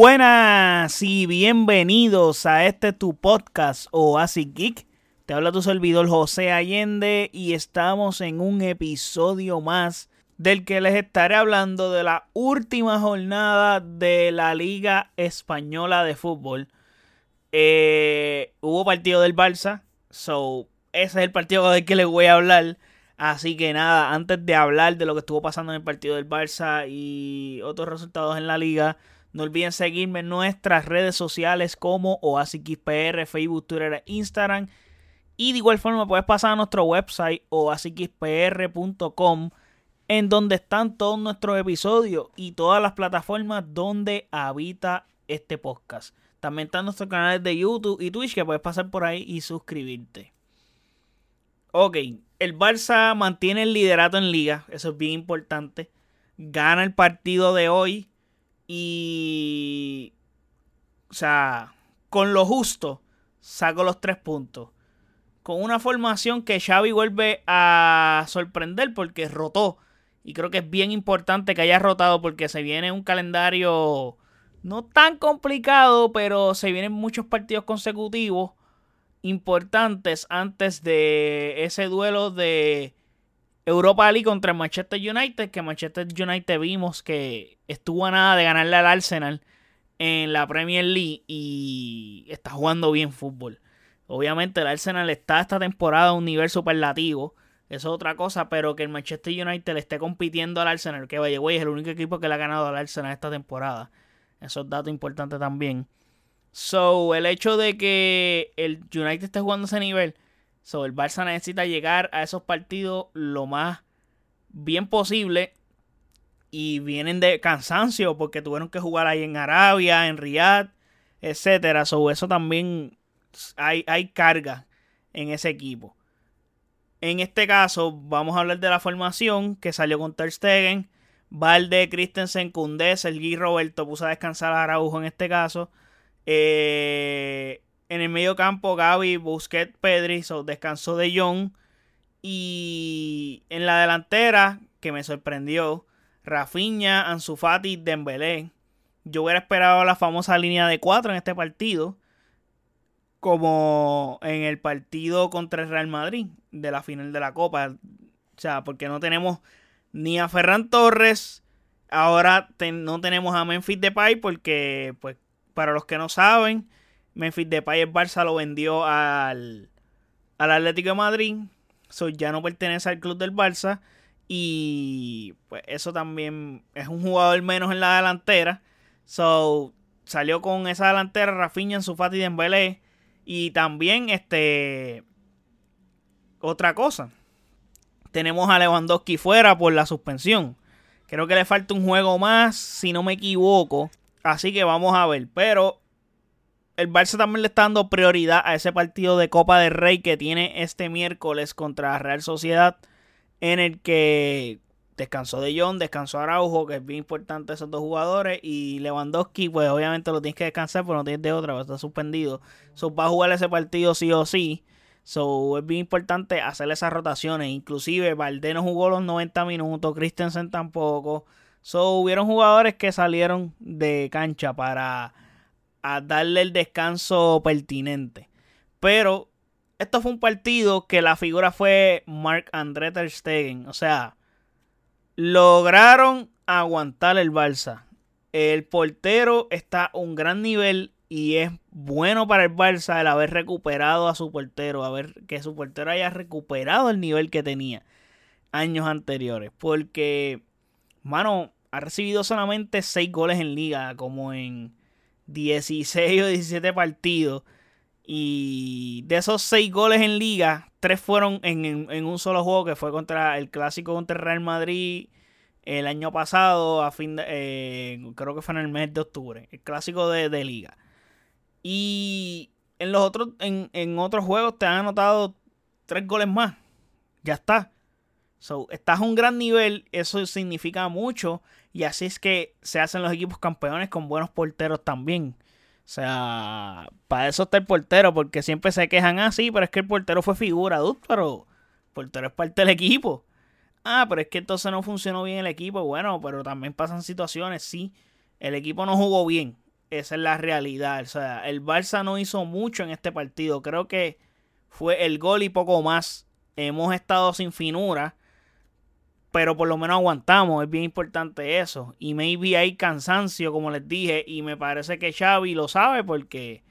Buenas y bienvenidos a este tu podcast Oasis Geek. Te habla tu servidor José Allende y estamos en un episodio más del que les estaré hablando de la última jornada de la Liga Española de Fútbol. Eh, hubo partido del Barça, so ese es el partido del que les voy a hablar. Así que nada, antes de hablar de lo que estuvo pasando en el partido del Barça y otros resultados en la liga, no olviden seguirme en nuestras redes sociales como OasisXPR, Facebook, Twitter e Instagram. Y de igual forma puedes pasar a nuestro website oasisxpr.com en donde están todos nuestros episodios y todas las plataformas donde habita este podcast. También están nuestros canales de YouTube y Twitch que puedes pasar por ahí y suscribirte. Ok, el Barça mantiene el liderato en liga, eso es bien importante. Gana el partido de hoy y... O sea, con lo justo, saco los tres puntos. Con una formación que Xavi vuelve a sorprender porque rotó. Y creo que es bien importante que haya rotado porque se viene un calendario no tan complicado, pero se vienen muchos partidos consecutivos importantes antes de ese duelo de Europa League contra Manchester United, que Manchester United vimos que estuvo a nada de ganarle al Arsenal en la Premier League y está jugando bien fútbol. Obviamente el Arsenal está esta temporada a un nivel superlativo, eso es otra cosa, pero que el Manchester United le esté compitiendo al Arsenal, que vaya, güey, es el único equipo que le ha ganado al Arsenal esta temporada. Eso es dato importante también. So, el hecho de que el United esté jugando ese nivel, so, el Barça necesita llegar a esos partidos lo más bien posible. Y vienen de cansancio porque tuvieron que jugar ahí en Arabia, en Riyadh, etcétera. So, eso también hay, hay carga en ese equipo. En este caso, vamos a hablar de la formación que salió con Ter Stegen. Valde, Christensen, Koundé, Sergi Roberto puso a descansar a Araujo en este caso. Eh, en el medio campo, Gaby, Busquets, Pedri, descansó de Jong. Y en la delantera, que me sorprendió, Rafinha, Ansu Fati, Dembélé. Yo hubiera esperado la famosa línea de 4 en este partido, como en el partido contra el Real Madrid de la final de la Copa. O sea, porque no tenemos ni a Ferran Torres, ahora no tenemos a Memphis Depay porque pues para los que no saben, Memphis Depay el Barça lo vendió al, al Atlético de Madrid. So, ya no pertenece al club del Barça. Y pues eso también es un jugador menos en la delantera. So, salió con esa delantera Rafinha en su Fati Dembélé. Y también este otra cosa. Tenemos a Lewandowski fuera por la suspensión. Creo que le falta un juego más, si no me equivoco. Así que vamos a ver. Pero el Barça también le está dando prioridad a ese partido de Copa del Rey que tiene este miércoles contra Real Sociedad. En el que descansó de John, descansó Araujo, que es bien importante esos dos jugadores. Y Lewandowski, pues obviamente lo tienes que descansar, pero no tienes de otra, está suspendido. So, va a jugar ese partido sí o sí. So, es bien importante hacer esas rotaciones. Inclusive, Valdés no jugó los 90 minutos, Christensen tampoco. So, hubieron jugadores que salieron de cancha para darle el descanso pertinente. Pero esto fue un partido que la figura fue Mark André Ter Stegen. O sea, lograron aguantar el Barça. El portero está a un gran nivel y es bueno para el Barça el haber recuperado a su portero, a ver que su portero haya recuperado el nivel que tenía años anteriores. Porque mano, ha recibido solamente 6 goles en liga, como en 16 o 17 partidos. Y de esos 6 goles en liga, 3 fueron en, un solo juego, que fue contra el clásico contra el Real Madrid el año pasado, a fin de, eh, creo que fue en el mes de octubre, el clásico de, de liga. Y en los otros, en, en otros juegos te han anotado 3 goles más. Ya está. So, estás a un gran nivel, eso significa mucho. Y así es que se hacen los equipos campeones con buenos porteros también. O sea, para eso está el portero, porque siempre se quejan así, ah, pero es que el portero fue figura, dude, pero el portero es parte del equipo. Ah, pero es que entonces no funcionó bien el equipo. Bueno, pero también pasan situaciones, sí. El equipo no jugó bien. esa es la realidad. O sea, el Barça no hizo mucho en este partido. Creo que fue el gol y poco más. Hemos estado sin finura, pero por lo menos aguantamos. Es bien importante eso. Y maybe hay cansancio, como les dije, y me parece que Xavi lo sabe porque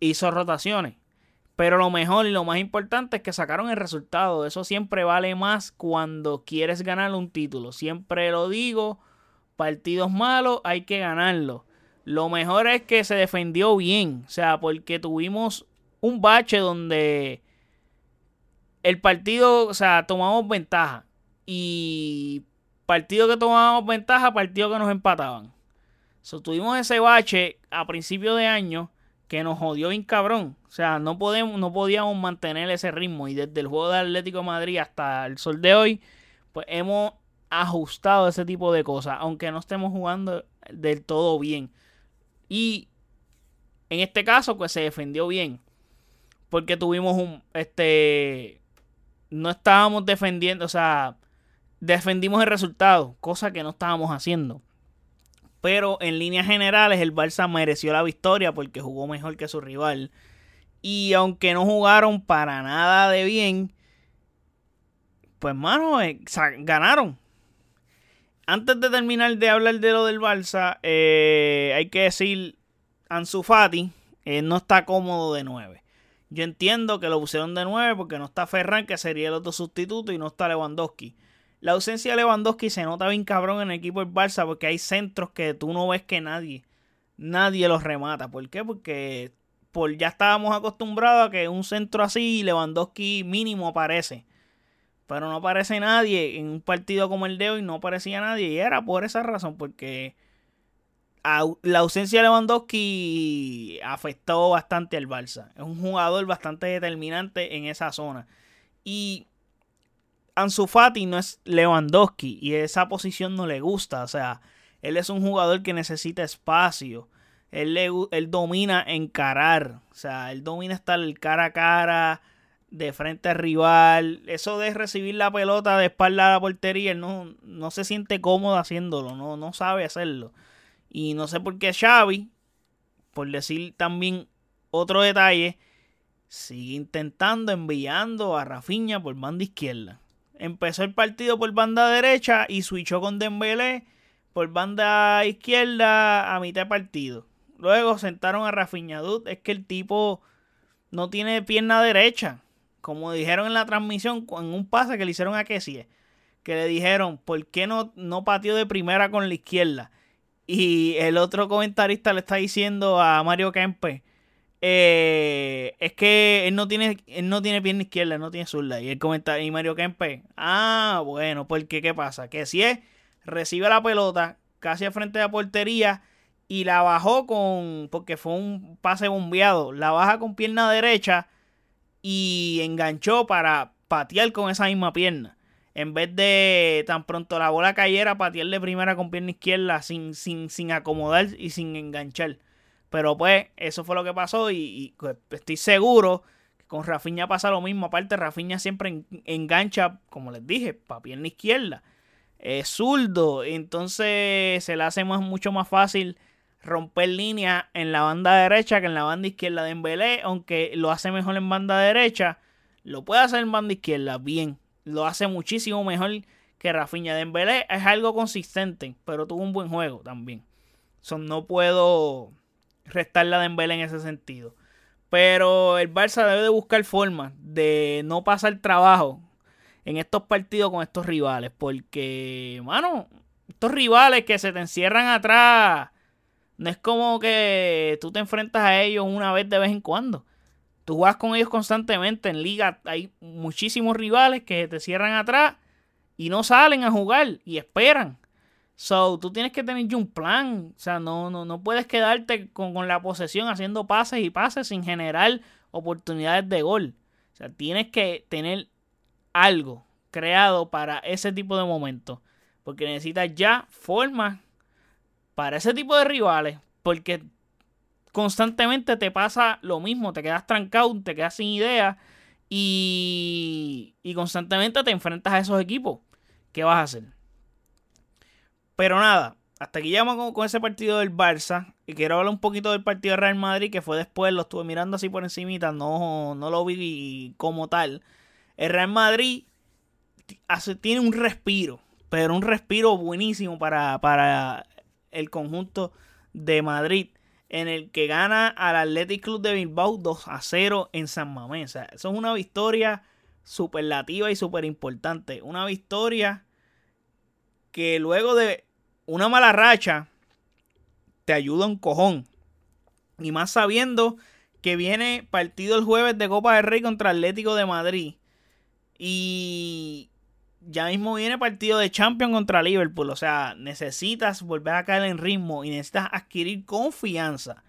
hizo rotaciones. Pero lo mejor y lo más importante es que sacaron el resultado. Eso siempre vale más cuando quieres ganar un título. Siempre lo digo, partidos malos hay que ganarlos. Lo mejor es que se defendió bien. O sea, porque tuvimos un bache donde el partido, o sea, tomamos ventaja. Y partido que tomábamos ventaja, partido que nos empataban. So, tuvimos ese bache a principio de año que nos jodió bien cabrón. O sea, no, podíamos mantener ese ritmo. Y desde el juego de Atlético Madrid hasta el sol de hoy, pues hemos ajustado ese tipo de cosas. Aunque no estemos jugando del todo bien. Y en este caso, pues se defendió bien. Porque tuvimos un. Este. No estábamos defendiendo. O sea. Defendimos el resultado. Cosa que no estábamos haciendo. Pero en líneas generales el Barça mereció la victoria porque jugó mejor que su rival. Y aunque no jugaron para nada de bien, pues mano, eh, ganaron. Antes de terminar de hablar de lo del Barça, eh, hay que decir, Ansu Fati eh, no está cómodo de 9. Yo entiendo que lo pusieron de 9 porque no está Ferran, que sería el otro sustituto, y no está Lewandowski. La ausencia de Lewandowski se nota bien cabrón en el equipo del Barça porque hay centros que tú no ves que nadie, nadie los remata. ¿Por qué? Porque por, ya estábamos acostumbrados a que un centro así, Lewandowski mínimo aparece. Pero no aparece nadie en un partido como el de hoy, no aparecía nadie. Y era por esa razón, porque la ausencia de Lewandowski afectó bastante al Barça. Es un jugador bastante determinante en esa zona. Y Ansu Fati no es Lewandowski y esa posición no le gusta. O sea, él es un jugador que necesita espacio. Él, él domina encarar. O sea, él domina estar cara a cara, de frente al rival. Eso de recibir la pelota de espalda a la portería, él no, no se siente cómodo haciéndolo. No, no sabe hacerlo. Y no sé por qué Xavi, por decir también otro detalle, sigue intentando enviando a Rafinha por banda izquierda empezó el partido por banda derecha y switchó con Dembélé por banda izquierda a mitad de partido. Luego sentaron a Rafinha Es que el tipo no tiene pierna derecha. Como dijeron en la transmisión, en un pase que le hicieron a Kessie. Que le dijeron, ¿por qué no, no pateó de primera con la izquierda? Y el otro comentarista le está diciendo a Mario Kempe eh, es que él no tiene él no tiene pierna izquierda, no tiene zurda. Y él comenta, y Mario Kempe, ah, bueno, porque ¿qué pasa? Que si es, recibe la pelota casi al frente de la portería y la bajó con, porque fue un pase bombeado, la baja con pierna derecha y enganchó para patear con esa misma pierna. En vez de tan pronto la bola cayera, patear de primera con pierna izquierda sin, sin, sin acomodar y sin enganchar. Pero pues eso fue lo que pasó y, pues, estoy seguro que con Rafiña pasa lo mismo. Aparte, Rafiña siempre engancha, como les dije, para pierna izquierda. Es zurdo, entonces se le hace más, mucho más fácil romper línea en la banda derecha que en la banda izquierda de Embelé, aunque lo hace mejor en banda derecha, lo puede hacer en banda izquierda, bien, lo hace muchísimo mejor que Rafinha de Embelé, es algo consistente, pero tuvo un buen juego también. So, no puedo restar la Dembélé en ese sentido. Pero el Barça debe de buscar formas de no pasar trabajo en estos partidos con estos rivales. Porque, mano, estos rivales que se te encierran atrás, no es como que tú te enfrentas a ellos una vez de vez en cuando. Tú juegas con ellos constantemente. En liga hay muchísimos rivales que te cierran atrás y no salen a jugar y esperan. So, tú tienes que tener un plan. O sea, no, no, no puedes quedarte con, la posesión haciendo pases y pases sin generar oportunidades de gol. O sea, tienes que tener algo creado para ese tipo de momentos. Porque necesitas ya formas para ese tipo de rivales. Porque constantemente te pasa lo mismo. Te quedas trancado, te quedas sin idea. Y, y constantemente te enfrentas a esos equipos. ¿Qué vas a hacer? Pero nada, hasta aquí llegamos con, ese partido del Barça. Y quiero hablar un poquito del partido de Real Madrid, que fue después, lo estuve mirando así por encimita, no, no lo vi como tal. El Real Madrid hace, tiene un respiro, pero un respiro buenísimo para, para el conjunto de Madrid, en el que gana al Athletic Club de Bilbao 2 a 0 en San Mamés. eso es una victoria superlativa y súper importante. Una victoria que luego de una mala racha te ayuda un cojón. Y más sabiendo que viene partido el jueves de Copa del Rey contra Atlético de Madrid. Y ya mismo viene partido de Champions contra Liverpool. O sea, necesitas volver a caer en ritmo y necesitas adquirir confianza.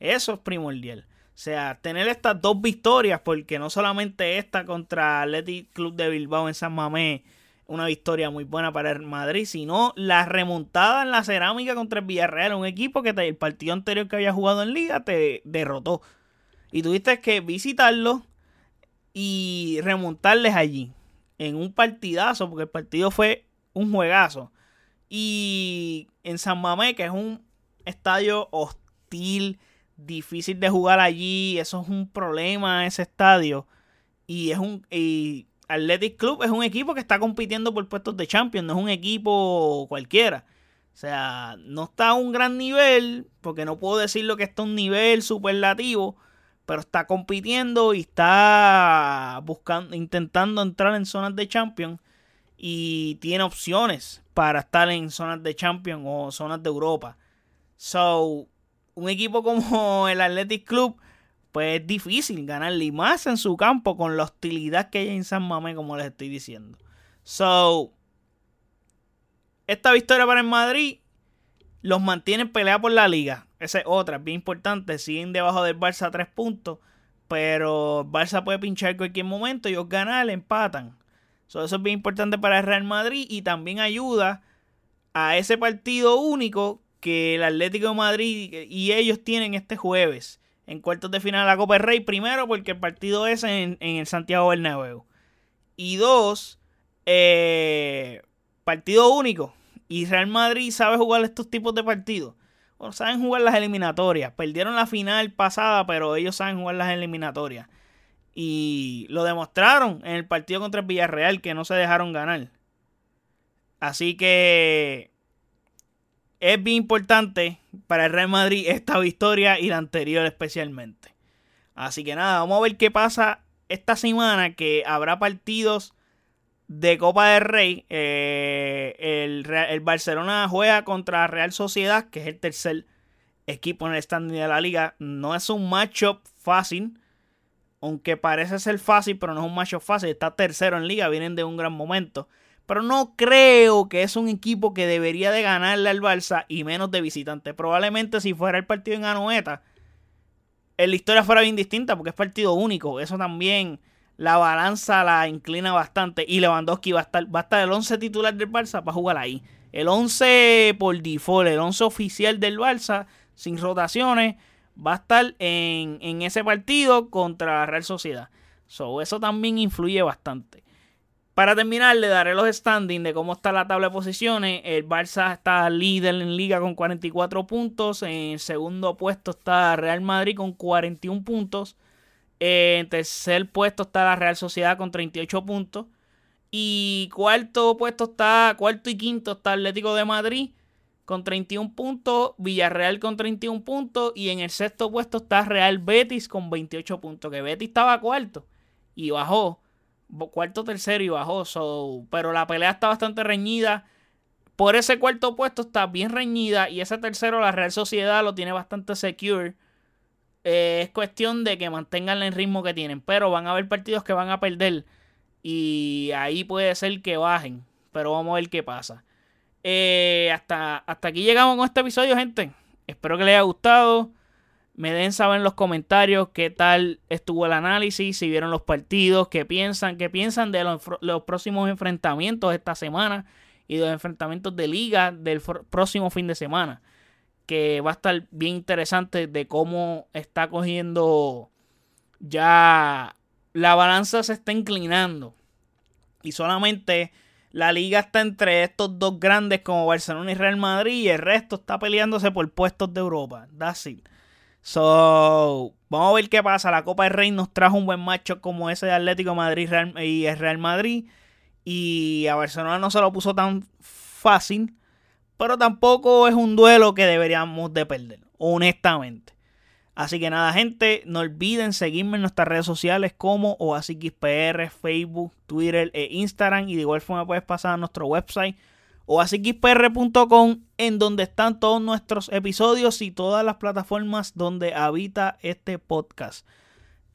Eso es primordial. O sea, tener estas dos victorias, porque no solamente esta contra Athletic Club de Bilbao en San Mamés una victoria muy buena para el Madrid, sino la remontada en la cerámica contra el Villarreal, un equipo que el partido anterior que había jugado en liga te derrotó. Y tuviste que visitarlo y remontarles allí en un partidazo, porque el partido fue un juegazo. Y en San Mamé, que es un estadio hostil, difícil de jugar allí, eso es un problema ese estadio. Y es un y Athletic Club es un equipo que está compitiendo por puestos de Champions, no es un equipo cualquiera. O sea, no está a un gran nivel, porque no puedo decir lo que está a un nivel superlativo, pero está compitiendo y está buscando, intentando entrar en zonas de Champions y tiene opciones para estar en zonas de Champions o zonas de Europa. So, un equipo como el Athletic Club pues es difícil ganarle más en su campo con la hostilidad que hay en San Mamé, como les estoy diciendo. So, esta victoria para el Madrid los mantiene en pelea por la liga. Esa es otra, bien importante. Siguen debajo del Barça a tres puntos, pero Barça puede pinchar cualquier momento. Ellos ganan, empatan. So, eso es bien importante para el Real Madrid y también ayuda a ese partido único que el Atlético de Madrid y ellos tienen este jueves en cuartos de final de la Copa del Rey. Primero, porque el partido es en, el Santiago Bernabéu. Y dos, eh, partido único. Y Real Madrid sabe jugar estos tipos de partidos. O saben jugar las eliminatorias. Perdieron la final pasada, pero ellos saben jugar las eliminatorias. Y lo demostraron en el partido contra el Villarreal, que no se dejaron ganar. Así que es bien importante para el Real Madrid esta victoria y la anterior especialmente. Así que nada, vamos a ver qué pasa esta semana que habrá partidos de Copa del Rey. Eh, el, Barcelona juega contra Real Sociedad, que es el tercer equipo en el standing de la liga. No es un matchup fácil. Aunque parece ser fácil, pero no es un matchup fácil. Está tercero en liga, vienen de un gran momento. Pero no creo que es un equipo que debería de ganarle al Barça y menos de visitante. Probablemente si fuera el partido en Anoeta, la historia fuera bien distinta porque es partido único. Eso también la balanza la inclina bastante. Y Lewandowski va a estar, va a estar el 11 titular del Barça para jugar ahí. El 11 por default, el 11 oficial del Barça, sin rotaciones, va a estar en, ese partido contra la Real Sociedad. So, eso también influye bastante. Para terminar, le daré los standings de cómo está la tabla de posiciones. El Barça está líder en liga con 44 puntos. En segundo puesto está Real Madrid con 41 puntos. En tercer puesto está la Real Sociedad con 38 puntos. Y cuarto puesto está, cuarto y quinto está Atlético de Madrid con 31 puntos. Villarreal con 31 puntos. Y en el sexto puesto está Real Betis con 28 puntos. Que Betis estaba cuarto y bajó cuarto, tercero y bajó. pero la pelea está bastante reñida. Por ese cuarto puesto está bien reñida. Y ese tercero, la Real Sociedad lo tiene bastante secure. Eh, es cuestión de que mantengan el ritmo que tienen. Pero van a haber partidos que van a perder. Y ahí puede ser que bajen. Pero vamos a ver qué pasa. Eh, hasta, hasta aquí llegamos con este episodio, gente. Espero que les haya gustado. Me den saber en los comentarios qué tal estuvo el análisis, si vieron los partidos, qué piensan, qué piensan de los, próximos enfrentamientos esta semana y de los enfrentamientos de liga del próximo fin de semana. Que va a estar bien interesante de cómo está cogiendo ya la balanza se está inclinando. Y solamente La liga está entre estos dos grandes como Barcelona y Real Madrid y el resto está peleándose por puestos de Europa. That's. So, vamos a ver qué pasa. La Copa del Rey nos trajo un buen macho como ese de Atlético Madrid y el Real Madrid. Y a Barcelona no se lo puso tan fácil. Pero tampoco es un duelo que deberíamos de perder, honestamente. Así que nada, gente, no olviden seguirme en nuestras redes sociales como OASIXPR, Facebook, Twitter e Instagram. Y de igual forma puedes pasar a nuestro website oasixpr.com en donde están todos nuestros episodios y todas las plataformas donde habita este podcast.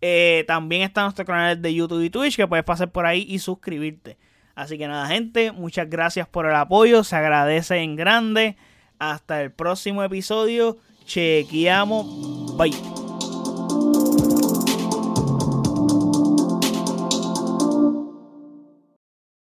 Eh, también está nuestro canal de YouTube y Twitch que puedes pasar por ahí y suscribirte. Así que nada, gente, muchas gracias por el apoyo, se agradece en grande. Hasta el próximo episodio. Chequeamos. Bye.